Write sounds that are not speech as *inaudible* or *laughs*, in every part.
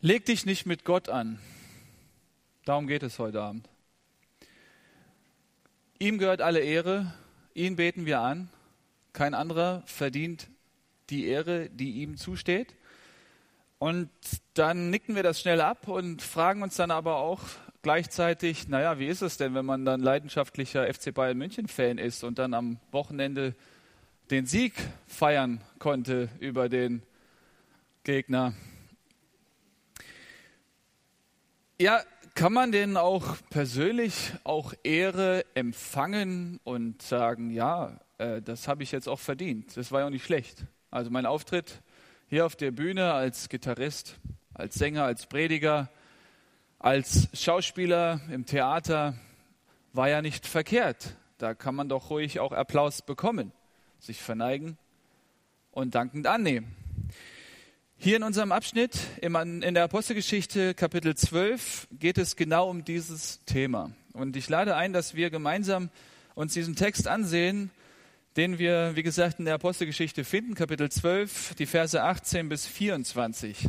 Leg dich nicht mit Gott an. Darum geht es heute Abend. Ihm gehört alle Ehre, ihn beten wir an. Kein anderer verdient die Ehre, die ihm zusteht. Und dann nicken wir das schnell ab und fragen uns dann aber auch gleichzeitig, naja, wie ist es denn, wenn man dann leidenschaftlicher FC Bayern München-Fan ist und dann am Wochenende den Sieg feiern konnte über den Gegner? Ja, kann man denn auch persönlich auch Ehre empfangen und sagen, ja, äh, das habe ich jetzt auch verdient. Das war ja auch nicht schlecht. Also mein Auftritt hier auf der Bühne als Gitarrist, als Sänger, als Prediger, als Schauspieler im Theater war ja nicht verkehrt. Da kann man doch ruhig auch Applaus bekommen, sich verneigen und dankend annehmen. Hier in unserem Abschnitt in der Apostelgeschichte Kapitel 12 geht es genau um dieses Thema. Und ich lade ein, dass wir gemeinsam uns diesen Text ansehen, den wir, wie gesagt, in der Apostelgeschichte finden, Kapitel 12, die Verse 18 bis 24.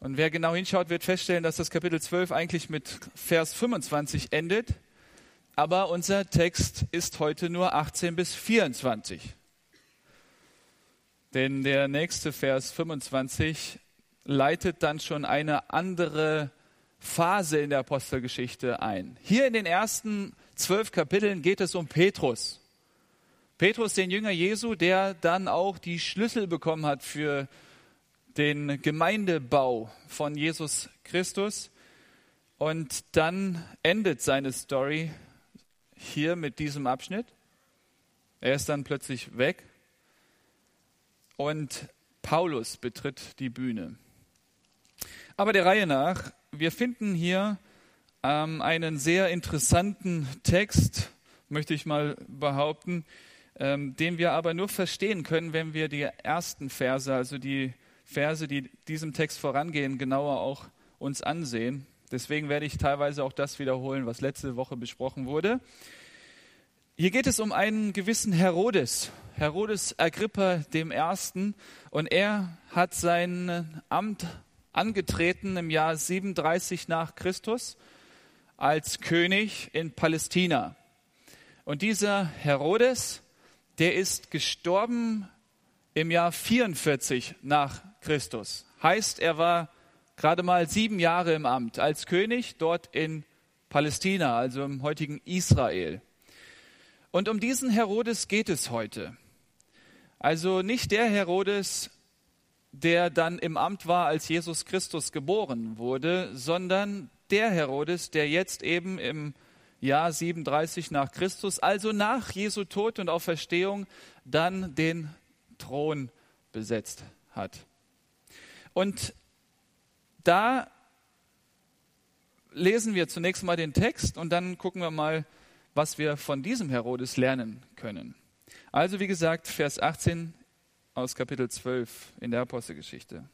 Und wer genau hinschaut, wird feststellen, dass das Kapitel 12 eigentlich mit Vers 25 endet. Aber unser Text ist heute nur 18 bis 24. Denn der nächste Vers 25 leitet dann schon eine andere Phase in der Apostelgeschichte ein. Hier in den ersten zwölf Kapiteln geht es um Petrus. Petrus, den Jünger Jesu, der dann auch die Schlüssel bekommen hat für den Gemeindebau von Jesus Christus. Und dann endet seine Story hier mit diesem Abschnitt. Er ist dann plötzlich weg und Paulus betritt die Bühne. Aber der Reihe nach, wir finden hier ähm, einen sehr interessanten Text, möchte ich mal behaupten, ähm, den wir aber nur verstehen können, wenn wir die ersten Verse, also die Verse, die diesem Text vorangehen, genauer auch uns ansehen. Deswegen werde ich teilweise auch das wiederholen, was letzte Woche besprochen wurde. Hier geht es um einen gewissen Herodes, Herodes Agrippa dem Ersten, und er hat sein Amt angetreten im Jahr 37 nach Christus als König in Palästina. Und dieser Herodes, der ist gestorben im Jahr 44 nach Christus. Heißt, er war gerade mal sieben Jahre im Amt als König dort in Palästina, also im heutigen Israel. Und um diesen Herodes geht es heute. Also nicht der Herodes, der dann im Amt war, als Jesus Christus geboren wurde, sondern der Herodes, der jetzt eben im Jahr 37 nach Christus, also nach Jesu Tod und Auferstehung, dann den Thron besetzt hat. Und da lesen wir zunächst mal den Text und dann gucken wir mal, was wir von diesem Herodes lernen können. Also wie gesagt, Vers 18 aus Kapitel 12 in der Apostelgeschichte.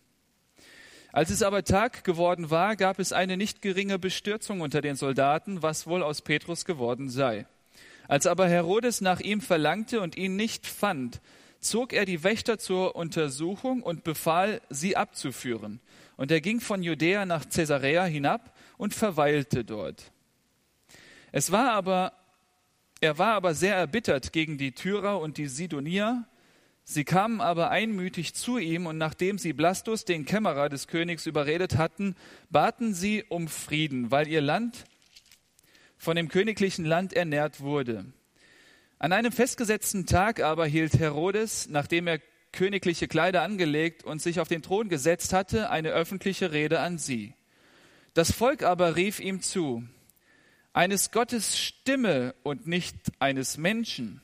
Als es aber Tag geworden war, gab es eine nicht geringe Bestürzung unter den Soldaten, was wohl aus Petrus geworden sei. Als aber Herodes nach ihm verlangte und ihn nicht fand, zog er die Wächter zur Untersuchung und befahl, sie abzuführen. Und er ging von Judäa nach Caesarea hinab und verweilte dort. Es war aber er war aber sehr erbittert gegen die Tyrer und die Sidonier. Sie kamen aber einmütig zu ihm und nachdem sie Blastus, den Kämmerer des Königs, überredet hatten, baten sie um Frieden, weil ihr Land von dem königlichen Land ernährt wurde. An einem festgesetzten Tag aber hielt Herodes, nachdem er königliche Kleider angelegt und sich auf den Thron gesetzt hatte, eine öffentliche Rede an sie. Das Volk aber rief ihm zu, eines Gottes Stimme und nicht eines Menschen.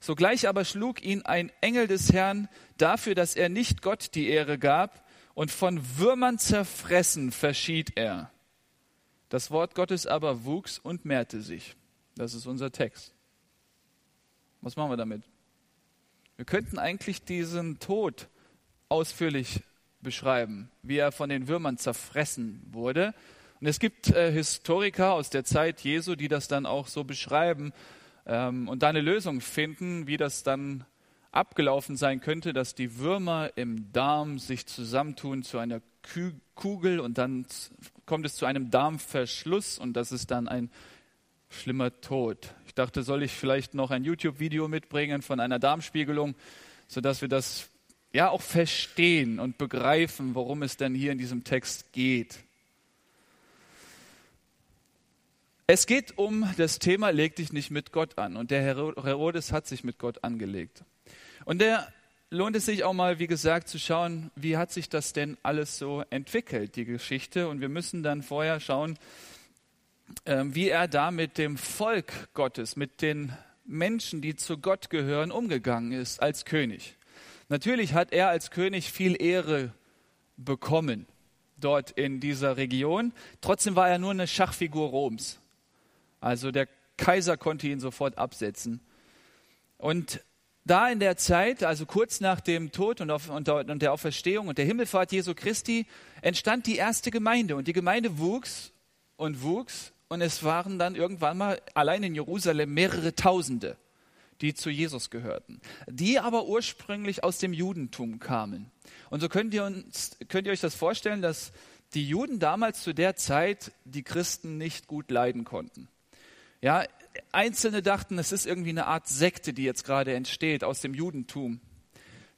Sogleich aber schlug ihn ein Engel des Herrn dafür, dass er nicht Gott die Ehre gab, und von Würmern zerfressen verschied er. Das Wort Gottes aber wuchs und mehrte sich. Das ist unser Text. Was machen wir damit? Wir könnten eigentlich diesen Tod ausführlich beschreiben, wie er von den Würmern zerfressen wurde. Und es gibt äh, Historiker aus der Zeit Jesu, die das dann auch so beschreiben ähm, und da eine Lösung finden, wie das dann abgelaufen sein könnte, dass die Würmer im Darm sich zusammentun zu einer Kugel und dann kommt es zu einem Darmverschluss und das ist dann ein schlimmer Tod. Ich dachte, soll ich vielleicht noch ein YouTube-Video mitbringen von einer Darmspiegelung, sodass wir das ja auch verstehen und begreifen, worum es denn hier in diesem Text geht. Es geht um das Thema, leg dich nicht mit Gott an. Und der Herodes hat sich mit Gott angelegt. Und der lohnt es sich auch mal, wie gesagt, zu schauen, wie hat sich das denn alles so entwickelt, die Geschichte. Und wir müssen dann vorher schauen, ähm, wie er da mit dem Volk Gottes, mit den Menschen, die zu Gott gehören, umgegangen ist als König. Natürlich hat er als König viel Ehre bekommen dort in dieser Region. Trotzdem war er nur eine Schachfigur Roms. Also der Kaiser konnte ihn sofort absetzen. Und da in der Zeit, also kurz nach dem Tod und, auf, und, der Auferstehung und der Himmelfahrt Jesu Christi, entstand die erste Gemeinde. Und die Gemeinde wuchs und wuchs. Und es waren dann irgendwann mal allein in Jerusalem mehrere Tausende, die zu Jesus gehörten, die aber ursprünglich aus dem Judentum kamen. Und so könnt ihr, uns, könnt ihr euch das vorstellen, dass die Juden damals zu der Zeit die Christen nicht gut leiden konnten. Ja, Einzelne dachten, es ist irgendwie eine Art Sekte, die jetzt gerade entsteht aus dem Judentum,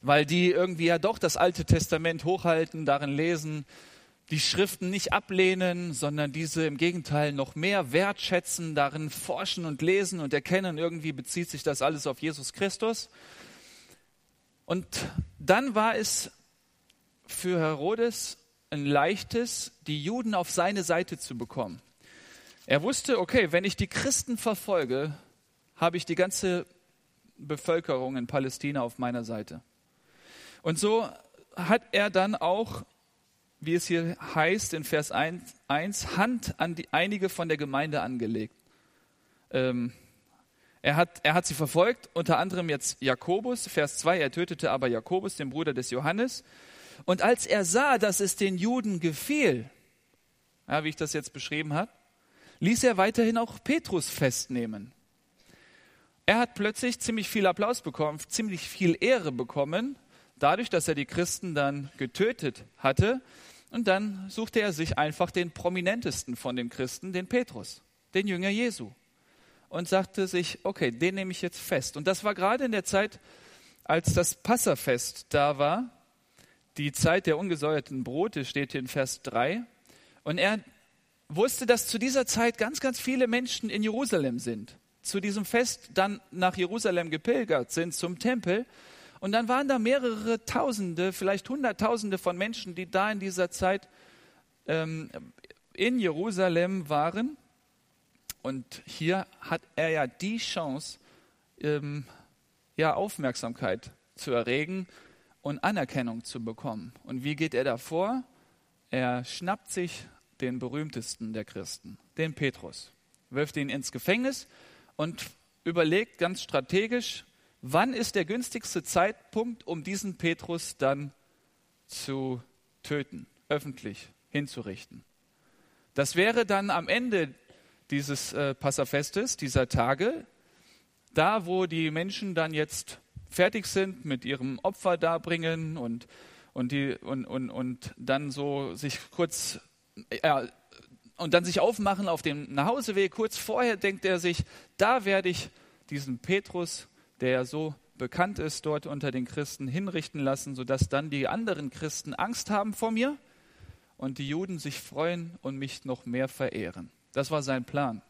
weil die irgendwie ja doch das Alte Testament hochhalten, darin lesen, die Schriften nicht ablehnen, sondern diese im Gegenteil noch mehr wertschätzen, darin forschen und lesen und erkennen, irgendwie bezieht sich das alles auf Jesus Christus. Und dann war es für Herodes ein leichtes, die Juden auf seine Seite zu bekommen. Er wusste, okay, wenn ich die Christen verfolge, habe ich die ganze Bevölkerung in Palästina auf meiner Seite. Und so hat er dann auch, wie es hier heißt in Vers 1, 1 Hand an die, einige von der Gemeinde angelegt. Ähm, er hat, er hat sie verfolgt, unter anderem jetzt Jakobus, Vers 2, er tötete aber Jakobus, den Bruder des Johannes. Und als er sah, dass es den Juden gefiel, ja, wie ich das jetzt beschrieben habe, ließ er weiterhin auch Petrus festnehmen. Er hat plötzlich ziemlich viel Applaus bekommen, ziemlich viel Ehre bekommen, dadurch, dass er die Christen dann getötet hatte. Und dann suchte er sich einfach den prominentesten von den Christen, den Petrus, den Jünger Jesu. Und sagte sich, okay, den nehme ich jetzt fest. Und das war gerade in der Zeit, als das Passafest da war, die Zeit der ungesäuerten Brote steht hier in Vers 3. Und er wusste, dass zu dieser Zeit ganz, ganz viele Menschen in Jerusalem sind. Zu diesem Fest dann nach Jerusalem gepilgert sind zum Tempel. Und dann waren da mehrere Tausende, vielleicht Hunderttausende von Menschen, die da in dieser Zeit ähm, in Jerusalem waren. Und hier hat er ja die Chance, ähm, ja, Aufmerksamkeit zu erregen und Anerkennung zu bekommen. Und wie geht er davor? Er schnappt sich den berühmtesten der Christen, den Petrus, wirft ihn ins Gefängnis und überlegt ganz strategisch, wann ist der günstigste Zeitpunkt, um diesen Petrus dann zu töten, öffentlich hinzurichten. Das wäre dann am Ende dieses äh, Passafestes, dieser Tage, da wo die Menschen dann jetzt fertig sind mit ihrem Opfer darbringen und, und, die, und, und, und dann so sich kurz ja, und dann sich aufmachen auf dem Nachhauseweg. Kurz vorher denkt er sich, da werde ich diesen Petrus, der ja so bekannt ist, dort unter den Christen hinrichten lassen, sodass dann die anderen Christen Angst haben vor mir und die Juden sich freuen und mich noch mehr verehren. Das war sein Plan.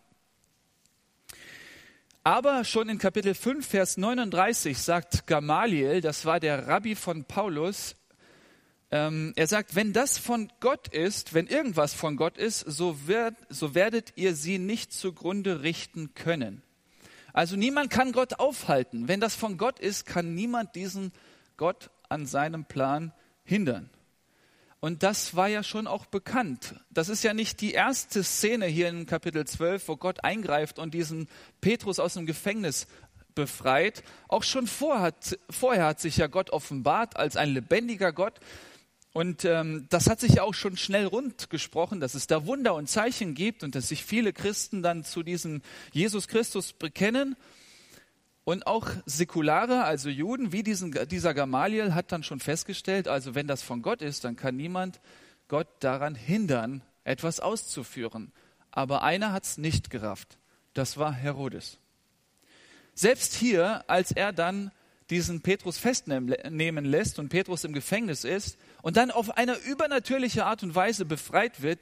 Aber schon in Kapitel 5, Vers 39 sagt Gamaliel, das war der Rabbi von Paulus, ähm, er sagt, wenn das von Gott ist, wenn irgendwas von Gott ist, so, wird, so werdet ihr sie nicht zugrunde richten können. Also niemand kann Gott aufhalten. Wenn das von Gott ist, kann niemand diesen Gott an seinem Plan hindern. Und das war ja schon auch bekannt. Das ist ja nicht die erste Szene hier in Kapitel 12, wo Gott eingreift und diesen Petrus aus dem Gefängnis befreit. Auch schon vorher hat, vorher hat sich ja Gott offenbart als ein lebendiger Gott, und ähm, das hat sich ja auch schon schnell rund gesprochen, dass es da Wunder und Zeichen gibt und dass sich viele Christen dann zu diesem Jesus Christus bekennen. Und auch Säkulare, also Juden, wie diesen, dieser Gamaliel, hat dann schon festgestellt, also wenn das von Gott ist, dann kann niemand Gott daran hindern, etwas auszuführen. Aber einer hat es nicht gerafft. Das war Herodes. Selbst hier, als er dann diesen Petrus festnehmen lässt und Petrus im Gefängnis ist und dann auf eine übernatürliche Art und Weise befreit wird,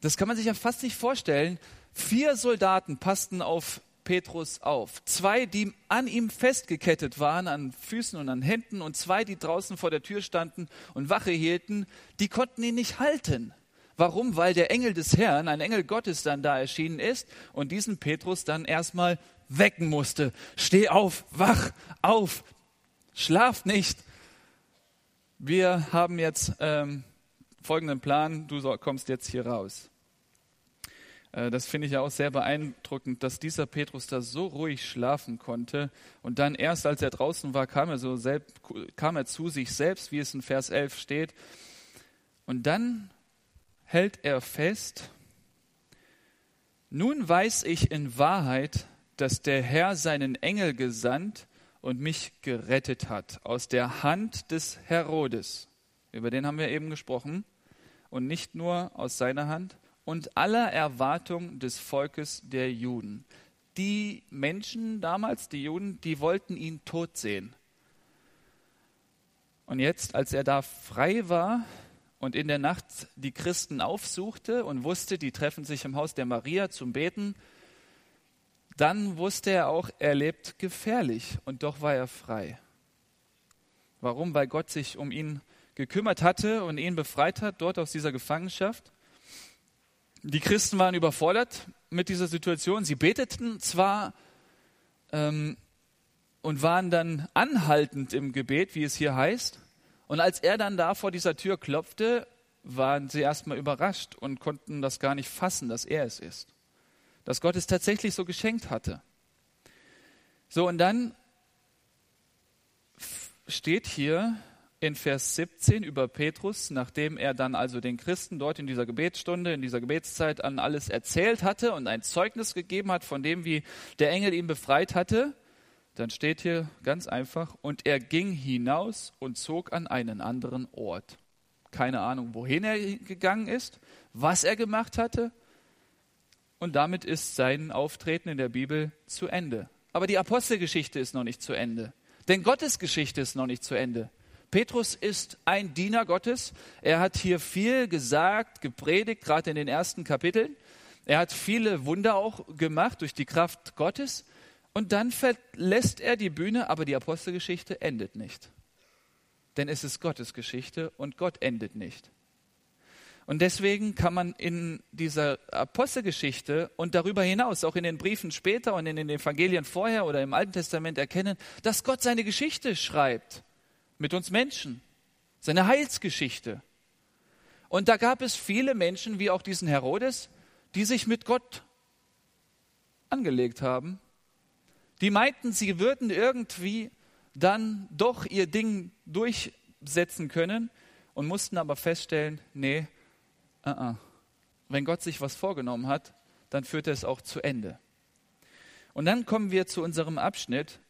das kann man sich ja fast nicht vorstellen. Vier Soldaten passten auf Petrus auf. Zwei, die an ihm festgekettet waren, an Füßen und an Händen, und zwei, die draußen vor der Tür standen und Wache hielten, die konnten ihn nicht halten. Warum? Weil der Engel des Herrn, ein Engel Gottes, dann da erschienen ist und diesen Petrus dann erstmal wecken musste. Steh auf, wach auf, schlaf nicht. Wir haben jetzt ähm, folgenden Plan, du kommst jetzt hier raus. Äh, das finde ich ja auch sehr beeindruckend, dass dieser Petrus da so ruhig schlafen konnte. Und dann erst, als er draußen war, kam er, so selbst, kam er zu sich selbst, wie es in Vers 11 steht. Und dann hält er fest, nun weiß ich in Wahrheit, dass der Herr seinen Engel gesandt und mich gerettet hat aus der Hand des Herodes. Über den haben wir eben gesprochen. Und nicht nur aus seiner Hand, und aller Erwartung des Volkes der Juden. Die Menschen damals, die Juden, die wollten ihn tot sehen. Und jetzt, als er da frei war und in der Nacht die Christen aufsuchte und wusste, die treffen sich im Haus der Maria zum Beten, dann wusste er auch, er lebt gefährlich und doch war er frei. Warum? Weil Gott sich um ihn gekümmert hatte und ihn befreit hat, dort aus dieser Gefangenschaft. Die Christen waren überfordert mit dieser Situation. Sie beteten zwar ähm, und waren dann anhaltend im Gebet, wie es hier heißt. Und als er dann da vor dieser Tür klopfte, waren sie erstmal überrascht und konnten das gar nicht fassen, dass er es ist. Dass Gott es tatsächlich so geschenkt hatte. So, und dann steht hier, in Vers 17 über Petrus, nachdem er dann also den Christen dort in dieser Gebetsstunde, in dieser Gebetszeit an alles erzählt hatte und ein Zeugnis gegeben hat von dem, wie der Engel ihn befreit hatte, dann steht hier ganz einfach, und er ging hinaus und zog an einen anderen Ort. Keine Ahnung, wohin er gegangen ist, was er gemacht hatte. Und damit ist sein Auftreten in der Bibel zu Ende. Aber die Apostelgeschichte ist noch nicht zu Ende. Denn Gottes Geschichte ist noch nicht zu Ende. Petrus ist ein Diener Gottes. Er hat hier viel gesagt, gepredigt, gerade in den ersten Kapiteln. Er hat viele Wunder auch gemacht durch die Kraft Gottes. Und dann verlässt er die Bühne, aber die Apostelgeschichte endet nicht. Denn es ist Gottes Geschichte und Gott endet nicht. Und deswegen kann man in dieser Apostelgeschichte und darüber hinaus, auch in den Briefen später und in den Evangelien vorher oder im Alten Testament erkennen, dass Gott seine Geschichte schreibt mit uns Menschen, seine Heilsgeschichte. Und da gab es viele Menschen, wie auch diesen Herodes, die sich mit Gott angelegt haben. Die meinten, sie würden irgendwie dann doch ihr Ding durchsetzen können und mussten aber feststellen, nee, uh -uh. wenn Gott sich was vorgenommen hat, dann führt er es auch zu Ende. Und dann kommen wir zu unserem Abschnitt,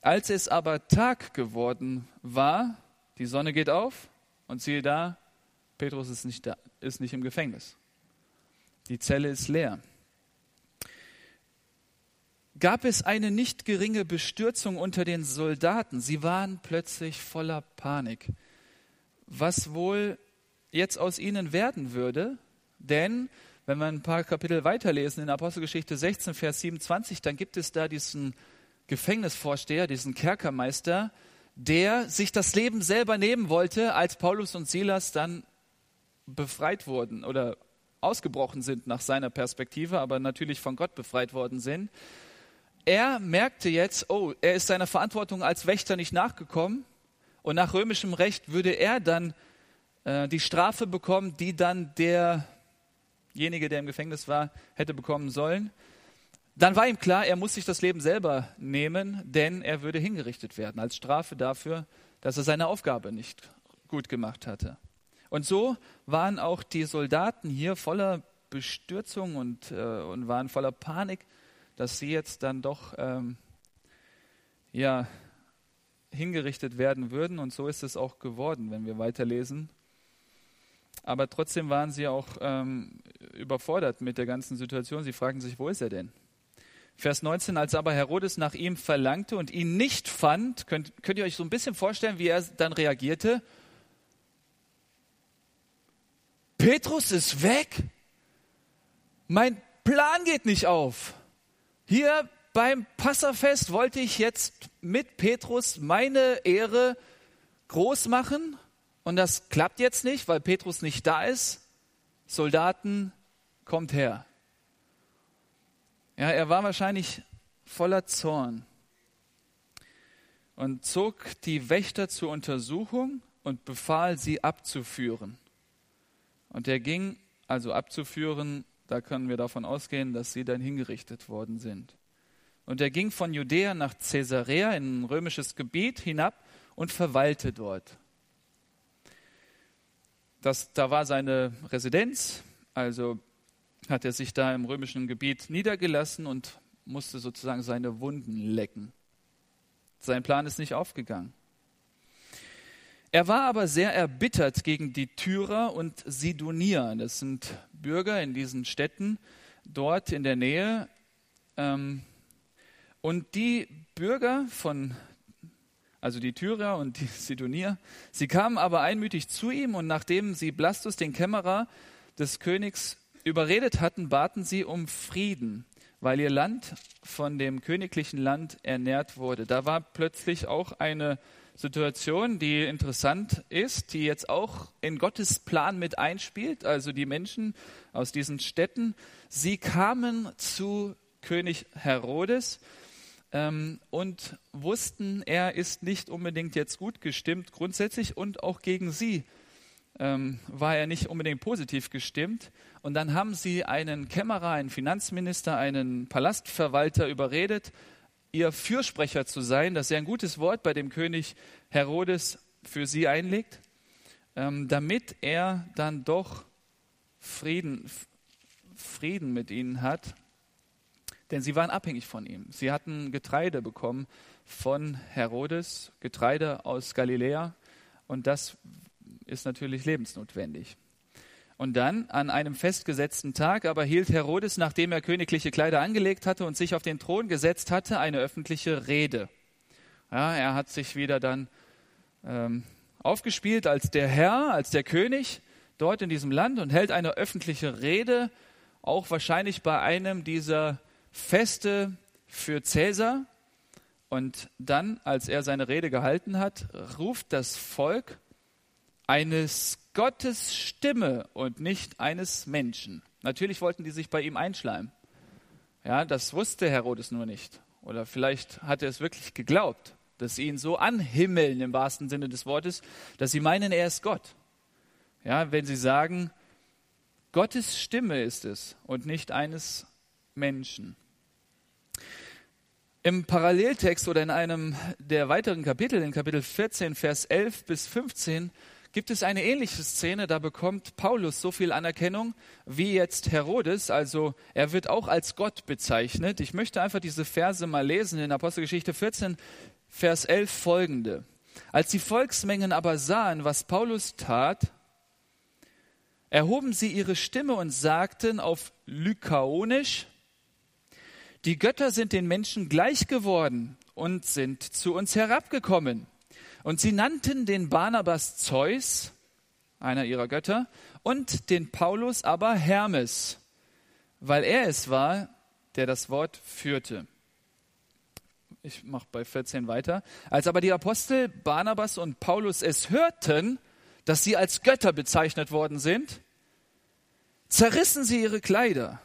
als es aber Tag geworden war, die Sonne geht auf und siehe da, Petrus ist nicht, da, ist nicht im Gefängnis. Die Zelle ist leer. Gab es eine nicht geringe Bestürzung unter den Soldaten. Sie waren plötzlich voller Panik. Was wohl jetzt aus ihnen werden würde, denn wenn wir ein paar Kapitel weiterlesen in Apostelgeschichte 16, Vers 27, dann gibt es da diesen Gefängnisvorsteher, diesen Kerkermeister, der sich das Leben selber nehmen wollte, als Paulus und Silas dann befreit wurden oder ausgebrochen sind nach seiner Perspektive, aber natürlich von Gott befreit worden sind. Er merkte jetzt, oh, er ist seiner Verantwortung als Wächter nicht nachgekommen und nach römischem Recht würde er dann äh, die Strafe bekommen, die dann derjenige, der im Gefängnis war, hätte bekommen sollen. Dann war ihm klar, er muss sich das Leben selber nehmen, denn er würde hingerichtet werden als Strafe dafür, dass er seine Aufgabe nicht gut gemacht hatte. Und so waren auch die Soldaten hier voller Bestürzung und, äh, und waren voller Panik, dass sie jetzt dann doch ähm, ja, hingerichtet werden würden. Und so ist es auch geworden, wenn wir weiterlesen. Aber trotzdem waren sie auch ähm, überfordert mit der ganzen Situation. Sie fragten sich, wo ist er denn? Vers 19, als aber Herodes nach ihm verlangte und ihn nicht fand, könnt, könnt ihr euch so ein bisschen vorstellen, wie er dann reagierte? Petrus ist weg? Mein Plan geht nicht auf. Hier beim Passafest wollte ich jetzt mit Petrus meine Ehre groß machen und das klappt jetzt nicht, weil Petrus nicht da ist. Soldaten, kommt her. Ja, er war wahrscheinlich voller Zorn und zog die Wächter zur Untersuchung und befahl, sie abzuführen. Und er ging also abzuführen, da können wir davon ausgehen, dass sie dann hingerichtet worden sind. Und er ging von Judäa nach Caesarea in ein römisches Gebiet hinab und verweilte dort. Das, da war seine Residenz, also hat er sich da im römischen Gebiet niedergelassen und musste sozusagen seine Wunden lecken. Sein Plan ist nicht aufgegangen. Er war aber sehr erbittert gegen die Tyrer und Sidonier. Das sind Bürger in diesen Städten dort in der Nähe. Ähm, und die Bürger von, also die Tyrer und die *laughs* Sidonier, sie kamen aber einmütig zu ihm und nachdem sie Blastus, den Kämmerer des Königs, überredet hatten, baten sie um Frieden, weil ihr Land von dem königlichen Land ernährt wurde. Da war plötzlich auch eine Situation, die interessant ist, die jetzt auch in Gottes Plan mit einspielt. Also die Menschen aus diesen Städten, sie kamen zu König Herodes ähm, und wussten, er ist nicht unbedingt jetzt gut gestimmt grundsätzlich und auch gegen sie ähm, war er nicht unbedingt positiv gestimmt. Und dann haben sie einen Kämmerer, einen Finanzminister, einen Palastverwalter überredet, ihr Fürsprecher zu sein, dass er ein gutes Wort bei dem König Herodes für sie einlegt, ähm, damit er dann doch Frieden, Frieden mit ihnen hat. Denn sie waren abhängig von ihm. Sie hatten Getreide bekommen von Herodes, Getreide aus Galiläa. Und das ist natürlich lebensnotwendig. Und dann, an einem festgesetzten Tag, aber hielt Herodes, nachdem er königliche Kleider angelegt hatte und sich auf den Thron gesetzt hatte, eine öffentliche Rede. Ja, er hat sich wieder dann ähm, aufgespielt als der Herr, als der König dort in diesem Land und hält eine öffentliche Rede, auch wahrscheinlich bei einem dieser Feste für Cäsar. Und dann, als er seine Rede gehalten hat, ruft das Volk eines Gottes Stimme und nicht eines Menschen. Natürlich wollten die sich bei ihm einschleimen. Ja, das wusste Herodes nur nicht. Oder vielleicht hat er es wirklich geglaubt, dass sie ihn so anhimmeln im wahrsten Sinne des Wortes, dass sie meinen, er ist Gott. Ja, wenn sie sagen, Gottes Stimme ist es und nicht eines Menschen. Im Paralleltext oder in einem der weiteren Kapitel, in Kapitel 14, Vers 11 bis 15, gibt es eine ähnliche Szene, da bekommt Paulus so viel Anerkennung wie jetzt Herodes, also er wird auch als Gott bezeichnet. Ich möchte einfach diese Verse mal lesen in Apostelgeschichte 14, Vers 11 folgende. Als die Volksmengen aber sahen, was Paulus tat, erhoben sie ihre Stimme und sagten auf Lykaonisch, die Götter sind den Menschen gleich geworden und sind zu uns herabgekommen. Und sie nannten den Barnabas Zeus, einer ihrer Götter, und den Paulus aber Hermes, weil er es war, der das Wort führte. Ich mache bei 14 weiter. Als aber die Apostel Barnabas und Paulus es hörten, dass sie als Götter bezeichnet worden sind, zerrissen sie ihre Kleider,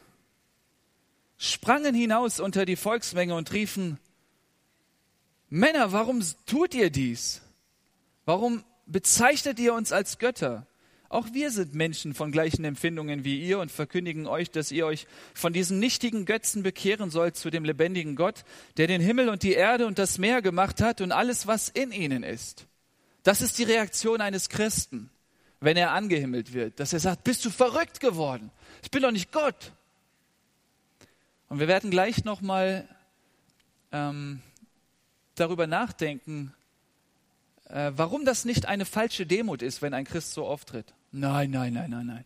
sprangen hinaus unter die Volksmenge und riefen, Männer, warum tut ihr dies? Warum bezeichnet ihr uns als Götter? Auch wir sind Menschen von gleichen Empfindungen wie ihr und verkündigen euch, dass ihr euch von diesen nichtigen Götzen bekehren sollt zu dem lebendigen Gott, der den Himmel und die Erde und das Meer gemacht hat und alles, was in ihnen ist. Das ist die Reaktion eines Christen, wenn er angehimmelt wird, dass er sagt, bist du verrückt geworden? Ich bin doch nicht Gott. Und wir werden gleich nochmal ähm, darüber nachdenken, äh, warum das nicht eine falsche Demut ist, wenn ein Christ so auftritt. Nein, nein, nein, nein, nein.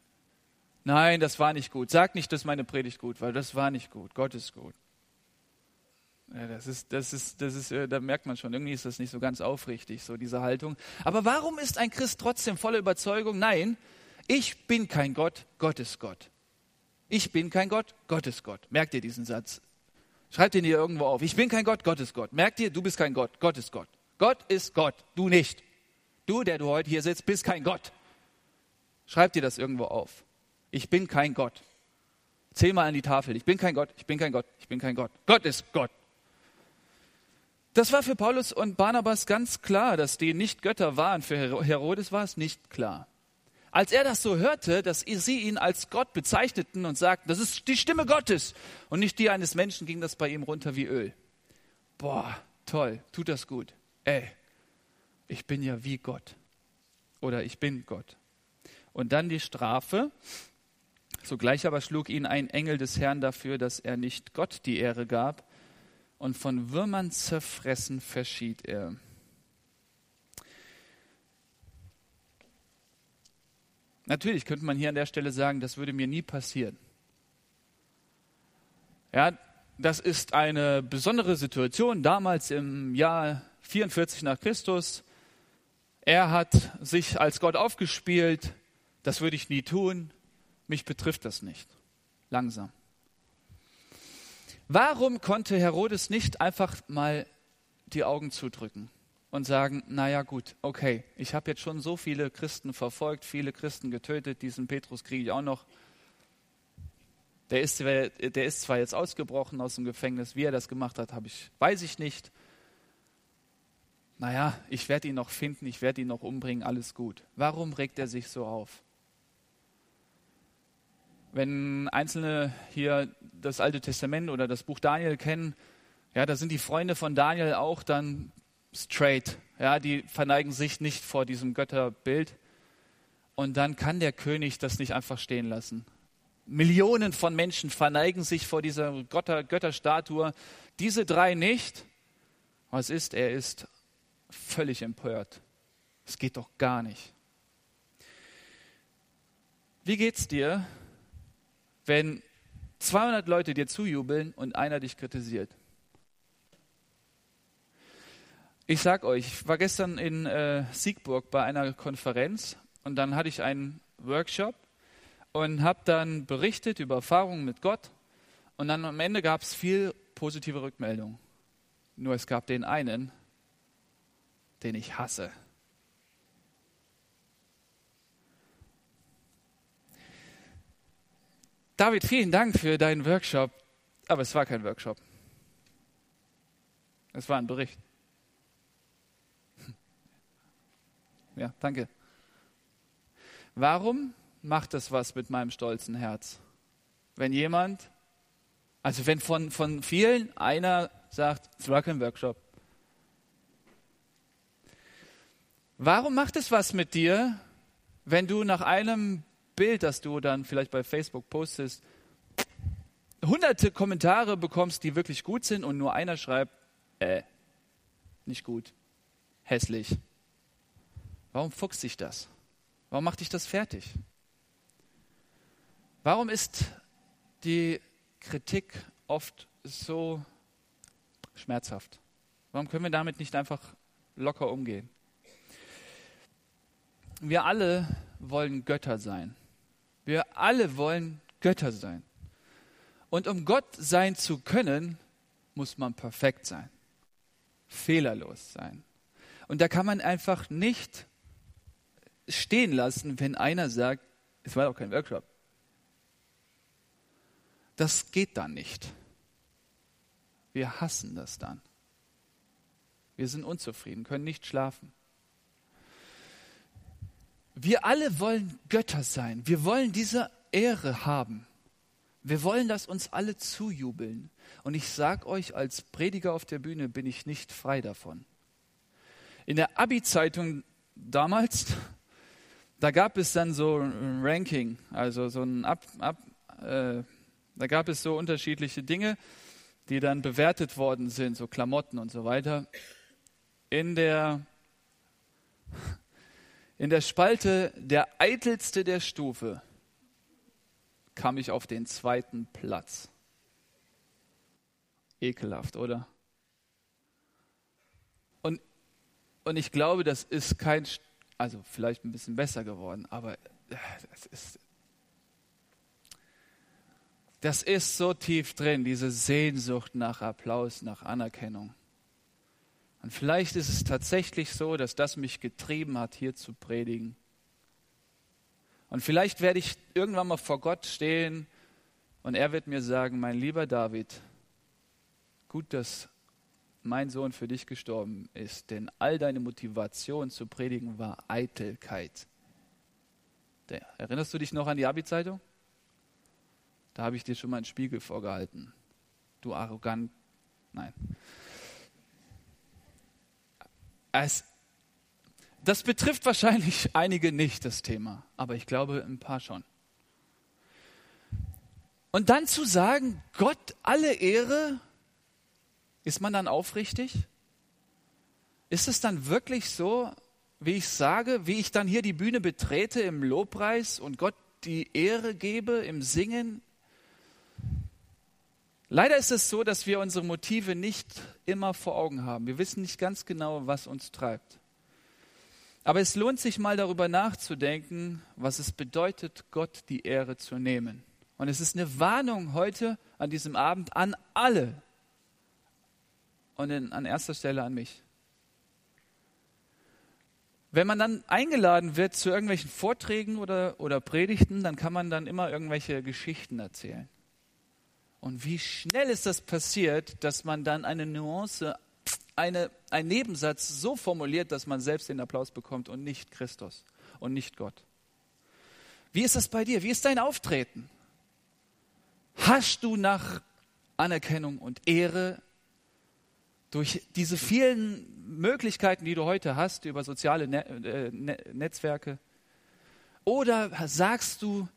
Nein, das war nicht gut. Sag nicht, dass meine Predigt gut war. Das war nicht gut. Gott ist gut. Ja, das ist, das ist, das ist, äh, da merkt man schon, irgendwie ist das nicht so ganz aufrichtig, so diese Haltung. Aber warum ist ein Christ trotzdem voller Überzeugung? Nein, ich bin kein Gott, Gott ist Gott. Ich bin kein Gott, Gott ist Gott. Merkt ihr diesen Satz? Schreibt ihn dir irgendwo auf. Ich bin kein Gott, Gott ist Gott. Merkt ihr, du bist kein Gott, Gott ist Gott. Gott ist Gott, du nicht. Du, der du heute hier sitzt, bist kein Gott. Schreib dir das irgendwo auf. Ich bin kein Gott. Zähl mal an die Tafel. Ich bin kein Gott, ich bin kein Gott, ich bin kein Gott. Gott ist Gott. Das war für Paulus und Barnabas ganz klar, dass die nicht Götter waren. Für Herodes war es nicht klar. Als er das so hörte, dass sie ihn als Gott bezeichneten und sagten, das ist die Stimme Gottes und nicht die eines Menschen, ging das bei ihm runter wie Öl. Boah, toll, tut das gut. Ey, ich bin ja wie Gott. Oder ich bin Gott. Und dann die Strafe. Sogleich aber schlug ihn ein Engel des Herrn dafür, dass er nicht Gott die Ehre gab, und von Würmern zerfressen verschied er. Natürlich könnte man hier an der Stelle sagen, das würde mir nie passieren. Ja, das ist eine besondere Situation damals im Jahr 44 nach Christus. Er hat sich als Gott aufgespielt. Das würde ich nie tun. Mich betrifft das nicht. Langsam. Warum konnte Herodes nicht einfach mal die Augen zudrücken? Und sagen, naja gut, okay, ich habe jetzt schon so viele Christen verfolgt, viele Christen getötet, diesen Petrus kriege ich auch noch. Der ist, der ist zwar jetzt ausgebrochen aus dem Gefängnis, wie er das gemacht hat, ich, weiß ich nicht. Naja, ich werde ihn noch finden, ich werde ihn noch umbringen, alles gut. Warum regt er sich so auf? Wenn Einzelne hier das Alte Testament oder das Buch Daniel kennen, ja, da sind die Freunde von Daniel auch dann straight. Ja, die verneigen sich nicht vor diesem Götterbild. Und dann kann der König das nicht einfach stehen lassen. Millionen von Menschen verneigen sich vor dieser Götter, Götterstatue. Diese drei nicht. Was ist? Er ist völlig empört. Es geht doch gar nicht. Wie geht's dir, wenn 200 Leute dir zujubeln und einer dich kritisiert? Ich sag euch, ich war gestern in äh, Siegburg bei einer Konferenz und dann hatte ich einen Workshop und habe dann berichtet über Erfahrungen mit Gott und dann am Ende gab es viel positive Rückmeldungen. Nur es gab den einen, den ich hasse. David, vielen Dank für deinen Workshop, aber es war kein Workshop. Es war ein Bericht. Ja, danke. Warum macht das was mit meinem stolzen Herz? Wenn jemand, also wenn von, von vielen einer sagt, kein Workshop. Warum macht es was mit dir, wenn du nach einem Bild, das du dann vielleicht bei Facebook postest, hunderte Kommentare bekommst, die wirklich gut sind und nur einer schreibt, äh, nicht gut, hässlich, Warum fuchst sich das? Warum macht dich das fertig? Warum ist die Kritik oft so schmerzhaft? Warum können wir damit nicht einfach locker umgehen? Wir alle wollen Götter sein. Wir alle wollen Götter sein. Und um Gott sein zu können, muss man perfekt sein, fehlerlos sein. Und da kann man einfach nicht stehen lassen, wenn einer sagt, es war doch kein Workshop. Das geht dann nicht. Wir hassen das dann. Wir sind unzufrieden, können nicht schlafen. Wir alle wollen Götter sein. Wir wollen diese Ehre haben. Wir wollen, dass uns alle zujubeln. Und ich sage euch, als Prediger auf der Bühne bin ich nicht frei davon. In der Abi-Zeitung damals da gab es dann so ein Ranking, also so ein Ab, Ab äh, da gab es so unterschiedliche Dinge, die dann bewertet worden sind, so Klamotten und so weiter. in der, in der Spalte der eitelste der Stufe kam ich auf den zweiten Platz. Ekelhaft, oder? Und, und ich glaube, das ist kein, also vielleicht ein bisschen besser geworden, aber äh, das ist, das ist so tief drin, diese Sehnsucht nach Applaus, nach Anerkennung. Und vielleicht ist es tatsächlich so, dass das mich getrieben hat, hier zu predigen. Und vielleicht werde ich irgendwann mal vor Gott stehen und er wird mir sagen, mein lieber David, gut, dass mein Sohn für dich gestorben ist, denn all deine Motivation zu predigen war Eitelkeit. Erinnerst du dich noch an die Abi-Zeitung? Da habe ich dir schon mal einen Spiegel vorgehalten. Du arrogant. Nein. Es, das betrifft wahrscheinlich einige nicht, das Thema, aber ich glaube ein paar schon. Und dann zu sagen, Gott alle Ehre, ist man dann aufrichtig? Ist es dann wirklich so, wie ich sage, wie ich dann hier die Bühne betrete im Lobpreis und Gott die Ehre gebe im Singen? Leider ist es so, dass wir unsere Motive nicht immer vor Augen haben. Wir wissen nicht ganz genau, was uns treibt. Aber es lohnt sich mal darüber nachzudenken, was es bedeutet, Gott die Ehre zu nehmen. Und es ist eine Warnung heute an diesem Abend an alle und in, an erster Stelle an mich. Wenn man dann eingeladen wird zu irgendwelchen Vorträgen oder, oder Predigten, dann kann man dann immer irgendwelche Geschichten erzählen. Und wie schnell ist das passiert, dass man dann eine Nuance, eine, einen Nebensatz so formuliert, dass man selbst den Applaus bekommt und nicht Christus und nicht Gott. Wie ist das bei dir? Wie ist dein Auftreten? Hast du nach Anerkennung und Ehre durch diese vielen Möglichkeiten, die du heute hast über soziale äh, Netzwerke? Oder sagst du,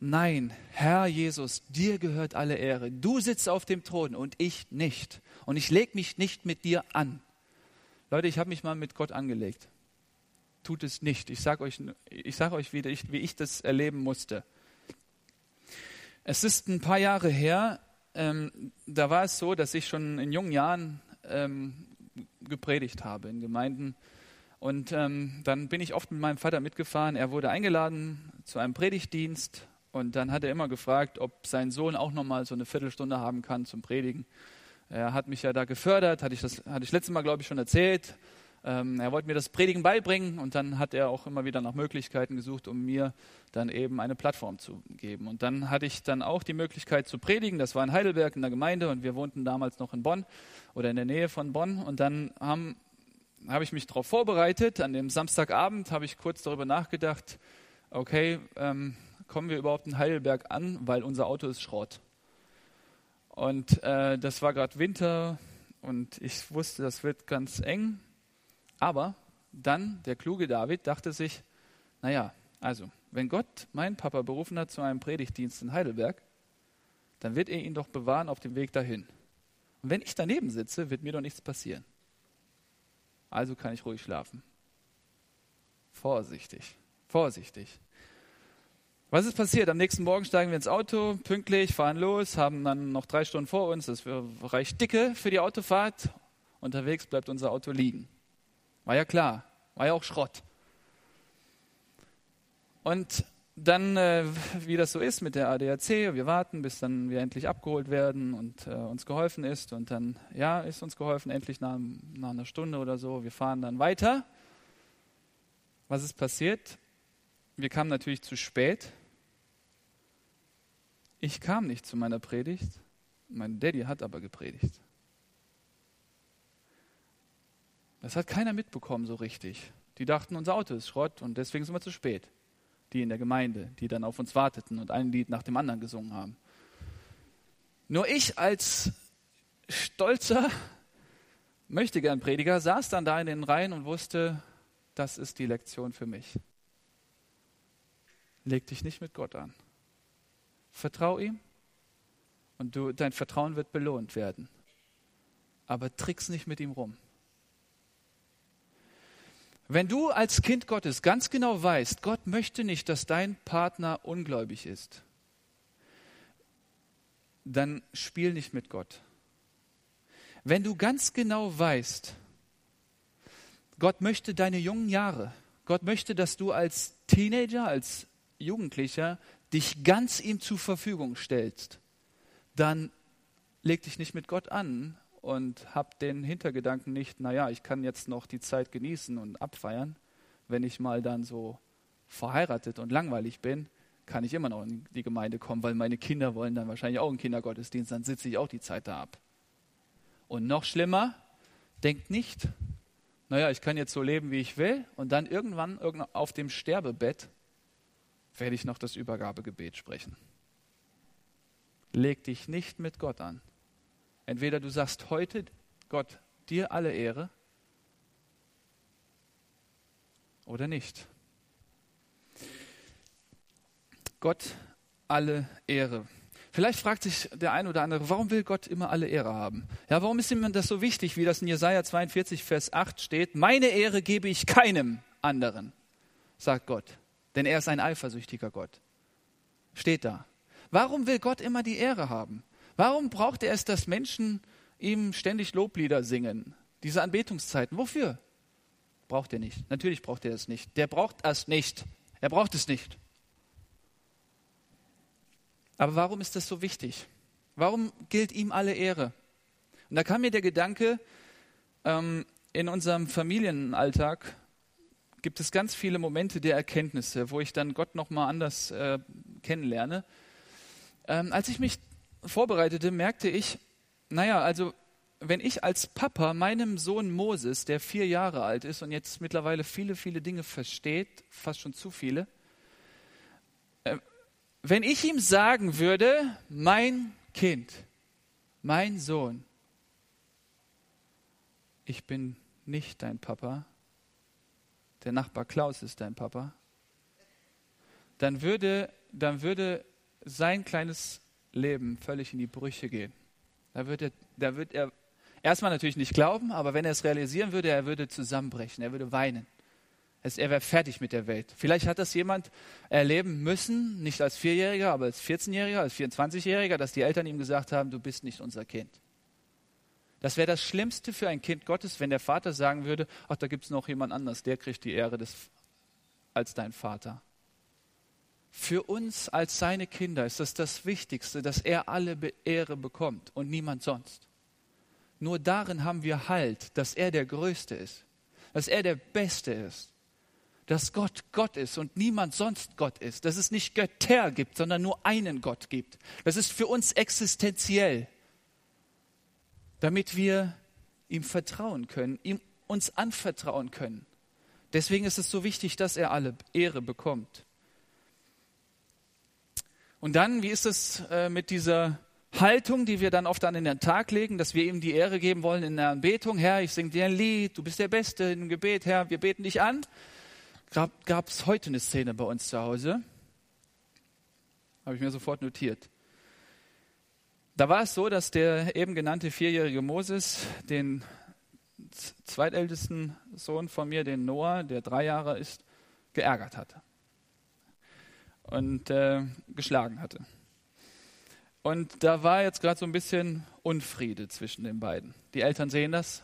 Nein, Herr Jesus, dir gehört alle Ehre. Du sitzt auf dem Thron und ich nicht. Und ich lege mich nicht mit dir an. Leute, ich habe mich mal mit Gott angelegt. Tut es nicht. Ich sage euch, ich sag euch wie ich, wie ich das erleben musste. Es ist ein paar Jahre her, ähm, da war es so, dass ich schon in jungen Jahren ähm, gepredigt habe in Gemeinden. Und ähm, dann bin ich oft mit meinem Vater mitgefahren. Er wurde eingeladen zu einem Predigtdienst und dann hat er immer gefragt, ob sein Sohn auch noch mal so eine Viertelstunde haben kann zum Predigen. Er hat mich ja da gefördert, hatte ich das hatte ich letztes Mal glaube ich schon erzählt. Ähm, er wollte mir das Predigen beibringen und dann hat er auch immer wieder nach Möglichkeiten gesucht, um mir dann eben eine Plattform zu geben. Und dann hatte ich dann auch die Möglichkeit zu predigen. Das war in Heidelberg in der Gemeinde und wir wohnten damals noch in Bonn oder in der Nähe von Bonn. Und dann haben, habe ich mich darauf vorbereitet. An dem Samstagabend habe ich kurz darüber nachgedacht, okay, ähm, kommen wir überhaupt in Heidelberg an, weil unser Auto ist Schrott. Und äh, das war gerade Winter und ich wusste, das wird ganz eng. Aber dann, der kluge David, dachte sich, naja, also, wenn Gott meinen Papa berufen hat zu einem Predigtdienst in Heidelberg, dann wird er ihn doch bewahren auf dem Weg dahin. Und wenn ich daneben sitze, wird mir doch nichts passieren. Also kann ich ruhig schlafen. Vorsichtig, vorsichtig. Was ist passiert? Am nächsten Morgen steigen wir ins Auto, pünktlich, fahren los, haben dann noch drei Stunden vor uns. Das reicht dicke für die Autofahrt. Unterwegs bleibt unser Auto liegen. War ja klar, war ja auch Schrott. Und dann, äh, wie das so ist mit der ADAC, wir warten, bis dann wir endlich abgeholt werden und äh, uns geholfen ist. Und dann, ja, ist uns geholfen, endlich nach, nach einer Stunde oder so. Wir fahren dann weiter. Was ist passiert? Wir kamen natürlich zu spät. Ich kam nicht zu meiner Predigt, mein Daddy hat aber gepredigt. Das hat keiner mitbekommen so richtig. Die dachten, unser Auto ist Schrott und deswegen sind wir zu spät. Die in der Gemeinde, die dann auf uns warteten und ein Lied nach dem anderen gesungen haben. Nur ich als stolzer möchte gern Prediger saß dann da in den Reihen und wusste, das ist die Lektion für mich. Leg dich nicht mit Gott an. Vertrau ihm und du, dein Vertrauen wird belohnt werden. Aber trick's nicht mit ihm rum. Wenn du als Kind Gottes ganz genau weißt, Gott möchte nicht, dass dein Partner ungläubig ist, dann spiel nicht mit Gott. Wenn du ganz genau weißt, Gott möchte deine jungen Jahre, Gott möchte, dass du als Teenager, als Jugendlicher dich ganz ihm zur Verfügung stellst, dann leg dich nicht mit Gott an und hab den Hintergedanken nicht, naja, ich kann jetzt noch die Zeit genießen und abfeiern. Wenn ich mal dann so verheiratet und langweilig bin, kann ich immer noch in die Gemeinde kommen, weil meine Kinder wollen dann wahrscheinlich auch einen Kindergottesdienst, dann sitze ich auch die Zeit da ab. Und noch schlimmer, denkt nicht, naja, ich kann jetzt so leben, wie ich will, und dann irgendwann auf dem Sterbebett werde ich noch das Übergabegebet sprechen. Leg dich nicht mit Gott an. Entweder du sagst heute, Gott, dir alle Ehre, oder nicht. Gott alle Ehre. Vielleicht fragt sich der eine oder andere, warum will Gott immer alle Ehre haben? Ja, warum ist ihm das so wichtig, wie das in Jesaja 42, Vers 8 steht? Meine Ehre gebe ich keinem anderen, sagt Gott, denn er ist ein eifersüchtiger Gott. Steht da. Warum will Gott immer die Ehre haben? Warum braucht er es, dass Menschen ihm ständig Loblieder singen? Diese Anbetungszeiten. Wofür? Braucht er nicht. Natürlich braucht er es nicht. Der braucht es nicht. Er braucht es nicht. Aber warum ist das so wichtig? Warum gilt ihm alle Ehre? Und da kam mir der Gedanke, ähm, in unserem Familienalltag gibt es ganz viele Momente der Erkenntnisse, wo ich dann Gott nochmal anders äh, kennenlerne. Ähm, als ich mich vorbereitete, merkte ich, naja, also wenn ich als Papa meinem Sohn Moses, der vier Jahre alt ist und jetzt mittlerweile viele, viele Dinge versteht, fast schon zu viele, äh, wenn ich ihm sagen würde, mein Kind, mein Sohn, ich bin nicht dein Papa, der Nachbar Klaus ist dein Papa, dann würde, dann würde sein kleines Leben völlig in die Brüche gehen. Da wird er, da wird er erstmal natürlich nicht glauben, aber wenn er es realisieren würde, er würde zusammenbrechen, er würde weinen. Er wäre fertig mit der Welt. Vielleicht hat das jemand erleben müssen, nicht als Vierjähriger, aber als 14-Jähriger, als 24-Jähriger, dass die Eltern ihm gesagt haben, du bist nicht unser Kind. Das wäre das Schlimmste für ein Kind Gottes, wenn der Vater sagen würde, ach, da gibt es noch jemand anders, der kriegt die Ehre des, als dein Vater. Für uns als seine Kinder ist das das Wichtigste, dass er alle Ehre bekommt und niemand sonst. Nur darin haben wir Halt, dass er der Größte ist, dass er der Beste ist, dass Gott Gott ist und niemand sonst Gott ist, dass es nicht Götter gibt, sondern nur einen Gott gibt. Das ist für uns existenziell, damit wir ihm vertrauen können, ihm uns anvertrauen können. Deswegen ist es so wichtig, dass er alle Ehre bekommt. Und dann, wie ist es äh, mit dieser Haltung, die wir dann oft an den Tag legen, dass wir ihm die Ehre geben wollen in der Anbetung? Herr, ich singe dir ein Lied, du bist der Beste im Gebet, Herr, wir beten dich an. Gab es heute eine Szene bei uns zu Hause? Habe ich mir sofort notiert. Da war es so, dass der eben genannte vierjährige Moses den zweitältesten Sohn von mir, den Noah, der drei Jahre ist, geärgert hatte und äh, geschlagen hatte. Und da war jetzt gerade so ein bisschen Unfriede zwischen den beiden. Die Eltern sehen das.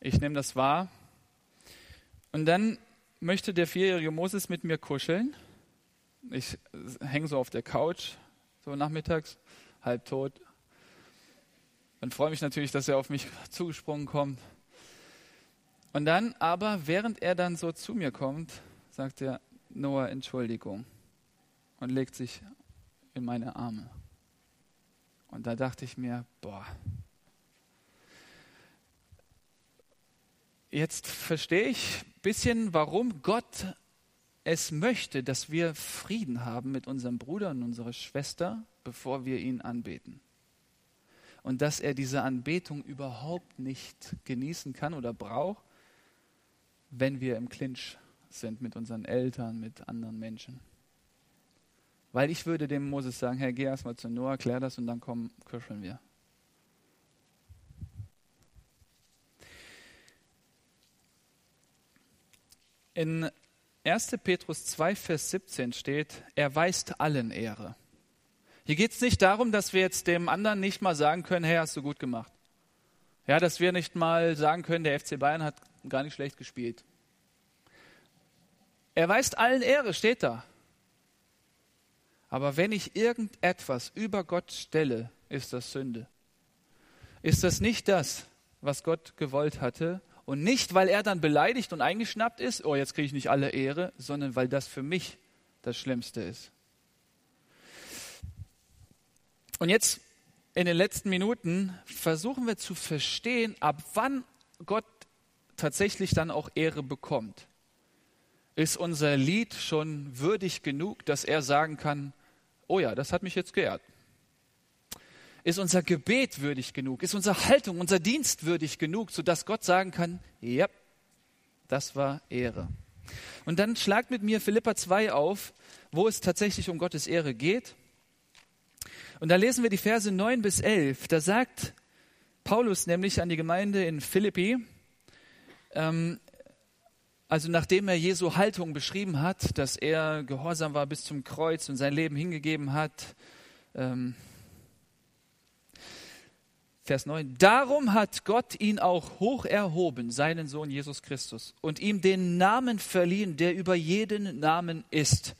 Ich nehme das wahr. Und dann möchte der vierjährige Moses mit mir kuscheln. Ich hänge so auf der Couch, so nachmittags, halb tot. Und freue mich natürlich, dass er auf mich zugesprungen kommt. Und dann aber, während er dann so zu mir kommt, sagt er, Noah Entschuldigung und legt sich in meine Arme. Und da dachte ich mir, boah, jetzt verstehe ich ein bisschen, warum Gott es möchte, dass wir Frieden haben mit unserem Bruder und unserer Schwester, bevor wir ihn anbeten. Und dass er diese Anbetung überhaupt nicht genießen kann oder braucht, wenn wir im Clinch sind mit unseren Eltern, mit anderen Menschen. Weil ich würde dem Moses sagen, Herr, geh erstmal zu Noah, klär das und dann kommen, kuscheln wir. In 1. Petrus 2, Vers 17 steht, er weist allen Ehre. Hier geht es nicht darum, dass wir jetzt dem anderen nicht mal sagen können, hey, hast du gut gemacht. Ja, dass wir nicht mal sagen können, der FC Bayern hat gar nicht schlecht gespielt. Er weist allen Ehre, steht da. Aber wenn ich irgendetwas über Gott stelle, ist das Sünde. Ist das nicht das, was Gott gewollt hatte? Und nicht, weil er dann beleidigt und eingeschnappt ist, oh, jetzt kriege ich nicht alle Ehre, sondern weil das für mich das Schlimmste ist. Und jetzt in den letzten Minuten versuchen wir zu verstehen, ab wann Gott tatsächlich dann auch Ehre bekommt. Ist unser Lied schon würdig genug, dass er sagen kann, oh ja, das hat mich jetzt geehrt. Ist unser Gebet würdig genug? Ist unsere Haltung, unser Dienst würdig genug, sodass Gott sagen kann, ja, das war Ehre. Und dann schlagt mit mir Philippa 2 auf, wo es tatsächlich um Gottes Ehre geht. Und da lesen wir die Verse 9 bis 11. Da sagt Paulus nämlich an die Gemeinde in Philippi, ähm, also nachdem er Jesu Haltung beschrieben hat, dass er gehorsam war bis zum Kreuz und sein Leben hingegeben hat, ähm, Vers 9. Darum hat Gott ihn auch hoch erhoben, seinen Sohn Jesus Christus, und ihm den Namen verliehen, der über jeden Namen ist.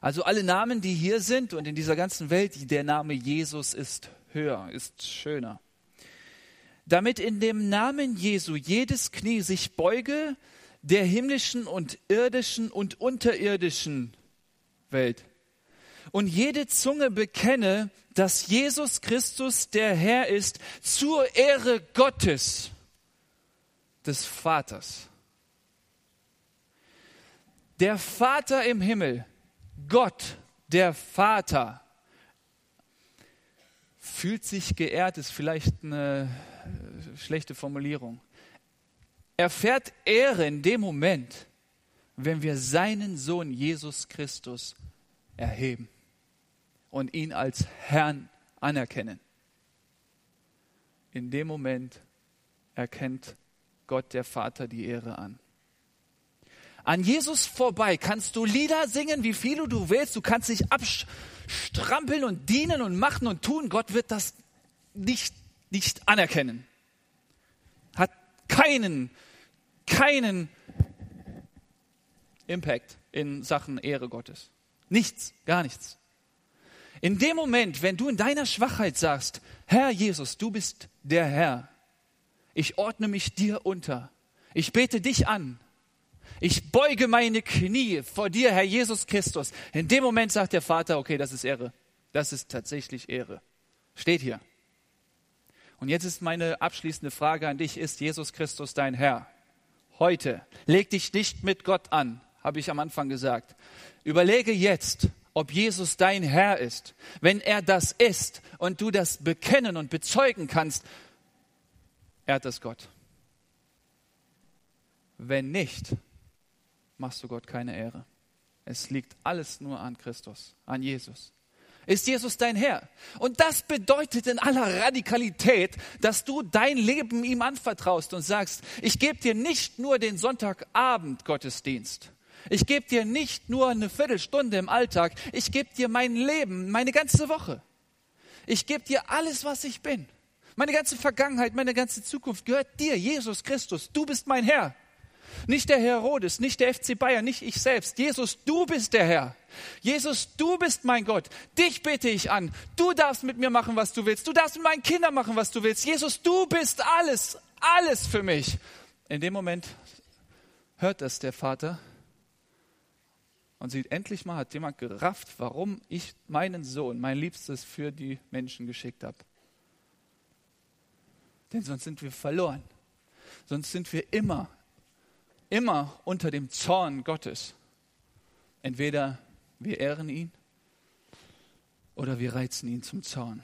Also alle Namen, die hier sind und in dieser ganzen Welt, der Name Jesus ist höher, ist schöner. Damit in dem Namen Jesu jedes Knie sich beuge der himmlischen und irdischen und unterirdischen Welt. Und jede Zunge bekenne, dass Jesus Christus der Herr ist, zur Ehre Gottes, des Vaters. Der Vater im Himmel, Gott, der Vater, fühlt sich geehrt, ist vielleicht eine schlechte Formulierung erfährt Ehre in dem Moment, wenn wir seinen Sohn Jesus Christus erheben und ihn als Herrn anerkennen. In dem Moment erkennt Gott der Vater die Ehre an. An Jesus vorbei kannst du Lieder singen, wie viele du willst. Du kannst dich abstrampeln und dienen und machen und tun. Gott wird das nicht, nicht anerkennen. Hat keinen keinen Impact in Sachen Ehre Gottes. Nichts, gar nichts. In dem Moment, wenn du in deiner Schwachheit sagst, Herr Jesus, du bist der Herr, ich ordne mich dir unter, ich bete dich an, ich beuge meine Knie vor dir, Herr Jesus Christus. In dem Moment sagt der Vater, okay, das ist Ehre. Das ist tatsächlich Ehre. Steht hier. Und jetzt ist meine abschließende Frage an dich, ist Jesus Christus dein Herr? Heute. Leg dich nicht mit Gott an, habe ich am Anfang gesagt. Überlege jetzt, ob Jesus dein Herr ist. Wenn er das ist und du das bekennen und bezeugen kannst, ehrt es Gott. Wenn nicht, machst du Gott keine Ehre. Es liegt alles nur an Christus, an Jesus ist Jesus dein Herr. Und das bedeutet in aller Radikalität, dass du dein Leben ihm anvertraust und sagst, ich gebe dir nicht nur den Sonntagabend Gottesdienst. Ich gebe dir nicht nur eine Viertelstunde im Alltag, ich gebe dir mein Leben, meine ganze Woche. Ich gebe dir alles, was ich bin. Meine ganze Vergangenheit, meine ganze Zukunft gehört dir, Jesus Christus. Du bist mein Herr. Nicht der Herodes, nicht der FC Bayern, nicht ich selbst. Jesus, du bist der Herr. Jesus, du bist mein Gott. Dich bete ich an. Du darfst mit mir machen, was du willst. Du darfst mit meinen Kindern machen, was du willst. Jesus, du bist alles, alles für mich. In dem Moment hört das der Vater und sieht, endlich mal hat jemand gerafft, warum ich meinen Sohn, mein Liebstes, für die Menschen geschickt habe. Denn sonst sind wir verloren. Sonst sind wir immer immer unter dem Zorn Gottes. Entweder wir ehren ihn oder wir reizen ihn zum Zorn.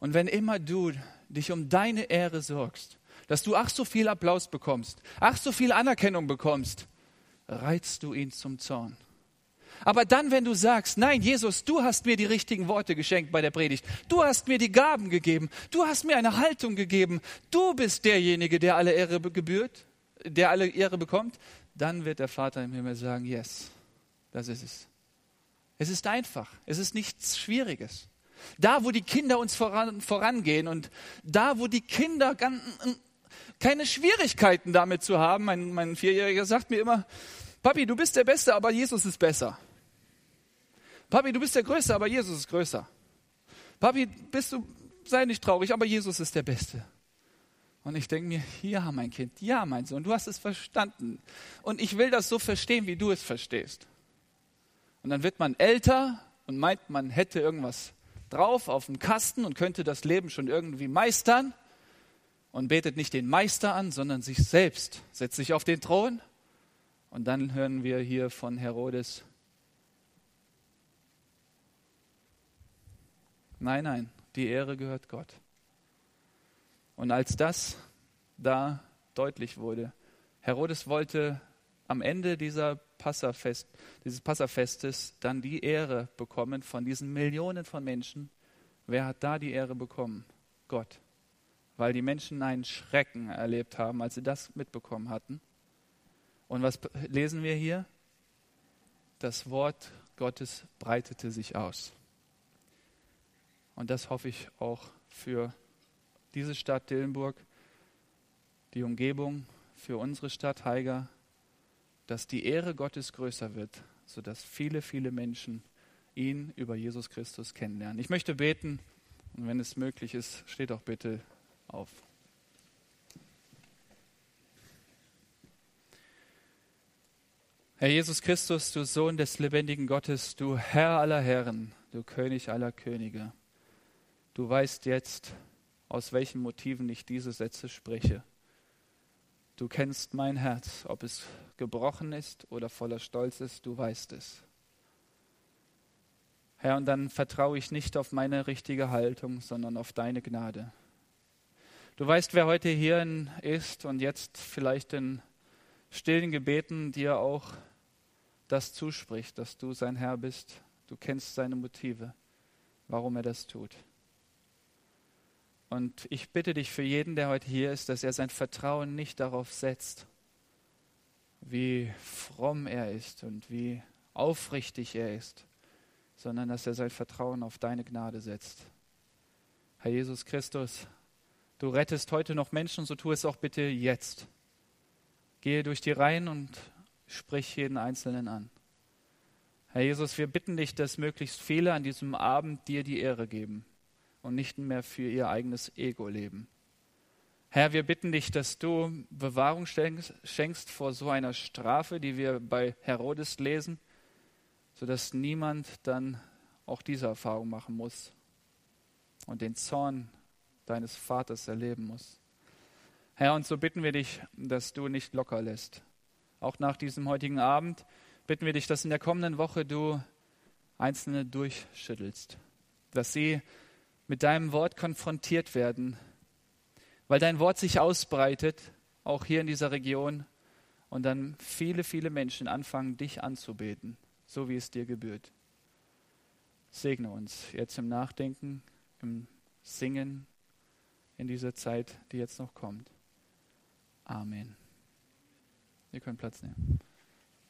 Und wenn immer du dich um deine Ehre sorgst, dass du ach so viel Applaus bekommst, ach so viel Anerkennung bekommst, reizt du ihn zum Zorn. Aber dann, wenn du sagst, nein, Jesus, du hast mir die richtigen Worte geschenkt bei der Predigt, du hast mir die Gaben gegeben, du hast mir eine Haltung gegeben, du bist derjenige, der alle Ehre gebührt, der alle Ehre bekommt, dann wird der Vater im Himmel sagen, yes, das ist es. Es ist einfach, es ist nichts Schwieriges. Da, wo die Kinder uns voran, vorangehen und da, wo die Kinder keine Schwierigkeiten damit zu haben, mein, mein Vierjähriger sagt mir immer, Papi, du bist der Beste, aber Jesus ist besser. Papi, du bist der Größte, aber Jesus ist größer. Papi, bist du, sei nicht traurig, aber Jesus ist der Beste. Und ich denke mir, ja, mein Kind, ja, mein Sohn, du hast es verstanden. Und ich will das so verstehen, wie du es verstehst. Und dann wird man älter und meint, man hätte irgendwas drauf auf dem Kasten und könnte das Leben schon irgendwie meistern und betet nicht den Meister an, sondern sich selbst, setzt sich auf den Thron. Und dann hören wir hier von Herodes, nein, nein, die Ehre gehört Gott. Und als das da deutlich wurde, Herodes wollte am Ende dieser Passafest, dieses Passafestes dann die Ehre bekommen von diesen Millionen von Menschen. Wer hat da die Ehre bekommen? Gott. Weil die Menschen einen Schrecken erlebt haben, als sie das mitbekommen hatten. Und was lesen wir hier? Das Wort Gottes breitete sich aus. Und das hoffe ich auch für diese Stadt Dillenburg, die Umgebung, für unsere Stadt Haiger, dass die Ehre Gottes größer wird, sodass viele, viele Menschen ihn über Jesus Christus kennenlernen. Ich möchte beten und wenn es möglich ist, steht doch bitte auf. Herr Jesus Christus, du Sohn des lebendigen Gottes, du Herr aller Herren, du König aller Könige, du weißt jetzt, aus welchen Motiven ich diese Sätze spreche. Du kennst mein Herz, ob es gebrochen ist oder voller Stolz ist, du weißt es. Herr, und dann vertraue ich nicht auf meine richtige Haltung, sondern auf deine Gnade. Du weißt, wer heute hier ist und jetzt vielleicht in stillen Gebeten dir auch das zuspricht, dass du sein Herr bist. Du kennst seine Motive, warum er das tut. Und ich bitte dich für jeden, der heute hier ist, dass er sein Vertrauen nicht darauf setzt, wie fromm er ist und wie aufrichtig er ist, sondern dass er sein Vertrauen auf deine Gnade setzt. Herr Jesus Christus, du rettest heute noch Menschen, so tu es auch bitte jetzt. Gehe durch die Reihen und sprich jeden Einzelnen an. Herr Jesus, wir bitten dich, dass möglichst viele an diesem Abend dir die Ehre geben und nicht mehr für ihr eigenes Ego leben. Herr, wir bitten dich, dass du Bewahrung schenkst vor so einer Strafe, die wir bei Herodes lesen, sodass niemand dann auch diese Erfahrung machen muss und den Zorn deines Vaters erleben muss. Herr, und so bitten wir dich, dass du nicht locker lässt. Auch nach diesem heutigen Abend bitten wir dich, dass in der kommenden Woche du Einzelne durchschüttelst, dass sie mit deinem Wort konfrontiert werden, weil dein Wort sich ausbreitet, auch hier in dieser Region, und dann viele, viele Menschen anfangen, dich anzubeten, so wie es dir gebührt. Segne uns jetzt im Nachdenken, im Singen, in dieser Zeit, die jetzt noch kommt. Amen. Ihr könnt Platz nehmen.